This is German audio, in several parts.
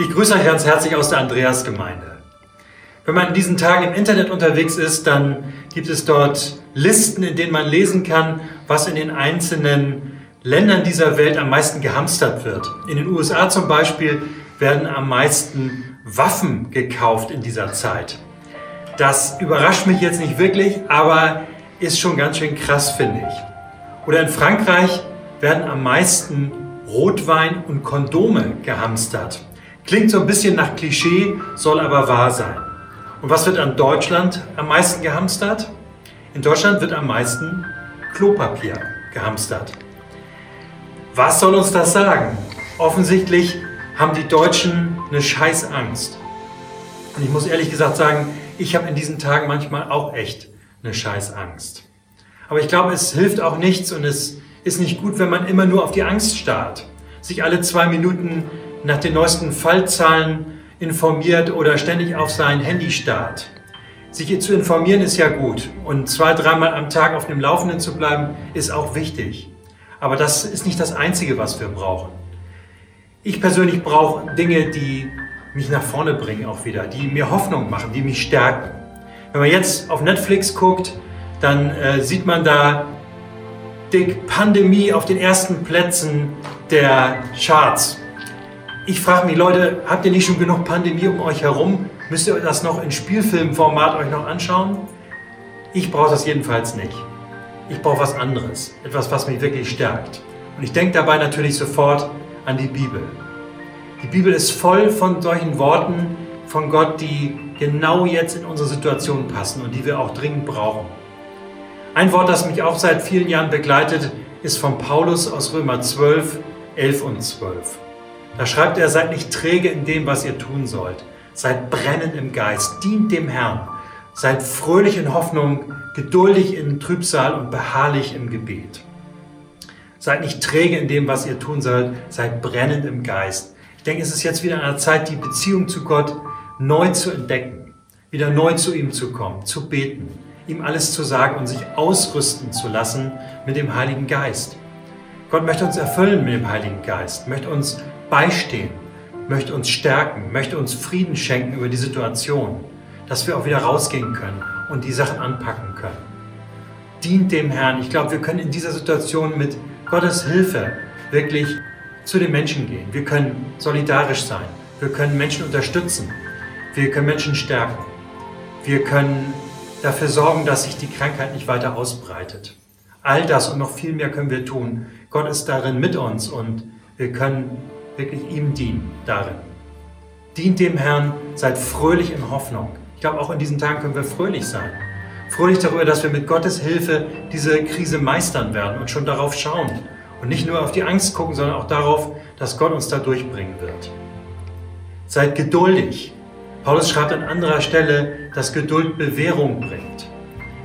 Ich grüße euch ganz herzlich aus der Andreasgemeinde. Wenn man in diesen Tagen im Internet unterwegs ist, dann gibt es dort Listen, in denen man lesen kann, was in den einzelnen Ländern dieser Welt am meisten gehamstert wird. In den USA zum Beispiel werden am meisten Waffen gekauft in dieser Zeit. Das überrascht mich jetzt nicht wirklich, aber ist schon ganz schön krass, finde ich. Oder in Frankreich werden am meisten Rotwein und Kondome gehamstert. Klingt so ein bisschen nach Klischee, soll aber wahr sein. Und was wird an Deutschland am meisten gehamstert? In Deutschland wird am meisten Klopapier gehamstert. Was soll uns das sagen? Offensichtlich haben die Deutschen eine Scheißangst. Und ich muss ehrlich gesagt sagen, ich habe in diesen Tagen manchmal auch echt eine Scheißangst. Aber ich glaube, es hilft auch nichts und es ist nicht gut, wenn man immer nur auf die Angst starrt, sich alle zwei Minuten nach den neuesten Fallzahlen informiert oder ständig auf sein Handy starrt. Sich zu informieren ist ja gut und zwei, dreimal am Tag auf dem Laufenden zu bleiben ist auch wichtig. Aber das ist nicht das Einzige, was wir brauchen. Ich persönlich brauche Dinge, die mich nach vorne bringen auch wieder, die mir Hoffnung machen, die mich stärken. Wenn man jetzt auf Netflix guckt, dann äh, sieht man da die Pandemie auf den ersten Plätzen der Charts. Ich frage mich, Leute, habt ihr nicht schon genug Pandemie um euch herum? Müsst ihr das noch in Spielfilmformat euch noch anschauen? Ich brauche das jedenfalls nicht. Ich brauche was anderes, etwas, was mich wirklich stärkt. Und ich denke dabei natürlich sofort an die Bibel. Die Bibel ist voll von solchen Worten von Gott, die genau jetzt in unsere Situation passen und die wir auch dringend brauchen. Ein Wort, das mich auch seit vielen Jahren begleitet, ist von Paulus aus Römer 12, 11 und 12. Da schreibt er, seid nicht träge in dem, was ihr tun sollt. Seid brennend im Geist, dient dem Herrn. Seid fröhlich in Hoffnung, geduldig in Trübsal und beharrlich im Gebet. Seid nicht träge in dem, was ihr tun sollt, seid brennend im Geist. Ich denke, es ist jetzt wieder eine Zeit, die Beziehung zu Gott neu zu entdecken, wieder neu zu ihm zu kommen, zu beten, ihm alles zu sagen und sich ausrüsten zu lassen mit dem Heiligen Geist. Gott möchte uns erfüllen mit dem Heiligen Geist, möchte uns beistehen, möchte uns stärken, möchte uns Frieden schenken über die Situation, dass wir auch wieder rausgehen können und die Sachen anpacken können. Dient dem Herrn. Ich glaube, wir können in dieser Situation mit Gottes Hilfe wirklich zu den Menschen gehen. Wir können solidarisch sein. Wir können Menschen unterstützen. Wir können Menschen stärken. Wir können dafür sorgen, dass sich die Krankheit nicht weiter ausbreitet. All das und noch viel mehr können wir tun. Gott ist darin mit uns und wir können wirklich ihm dienen darin. Dient dem Herrn, seid fröhlich in Hoffnung. Ich glaube, auch in diesen Tagen können wir fröhlich sein. Fröhlich darüber, dass wir mit Gottes Hilfe diese Krise meistern werden und schon darauf schauen. Und nicht nur auf die Angst gucken, sondern auch darauf, dass Gott uns da durchbringen wird. Seid geduldig. Paulus schreibt an anderer Stelle, dass Geduld Bewährung bringt.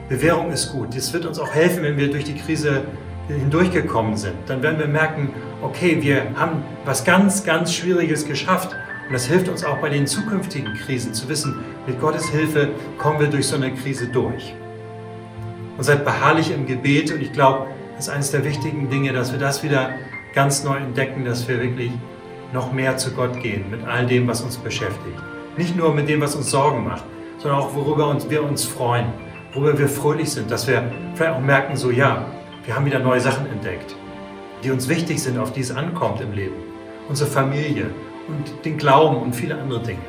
Bewährung ist gut. Es wird uns auch helfen, wenn wir durch die Krise hindurchgekommen sind. Dann werden wir merken, okay, wir haben was ganz, ganz Schwieriges geschafft. Und das hilft uns auch bei den zukünftigen Krisen zu wissen, mit Gottes Hilfe kommen wir durch so eine Krise durch. Und seid beharrlich im Gebet. Und ich glaube, das ist eines der wichtigen Dinge, dass wir das wieder ganz neu entdecken, dass wir wirklich noch mehr zu Gott gehen mit all dem, was uns beschäftigt. Nicht nur mit dem, was uns Sorgen macht, sondern auch worüber uns, wir uns freuen, worüber wir fröhlich sind, dass wir vielleicht auch merken, so ja, wir haben wieder neue Sachen entdeckt, die uns wichtig sind, auf die es ankommt im Leben. Unsere Familie und den Glauben und viele andere Dinge.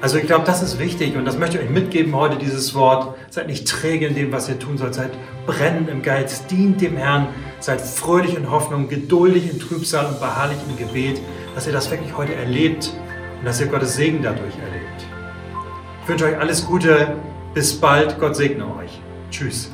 Also ich glaube, das ist wichtig und das möchte ich euch mitgeben heute, dieses Wort. Seid nicht träge in dem, was ihr tun sollt. Seid brennend im Geist, dient dem Herrn, seid fröhlich in Hoffnung, geduldig in Trübsal und beharrlich im Gebet, dass ihr das wirklich heute erlebt und dass ihr Gottes Segen dadurch erlebt. Ich wünsche euch alles Gute, bis bald, Gott segne euch. Tschüss.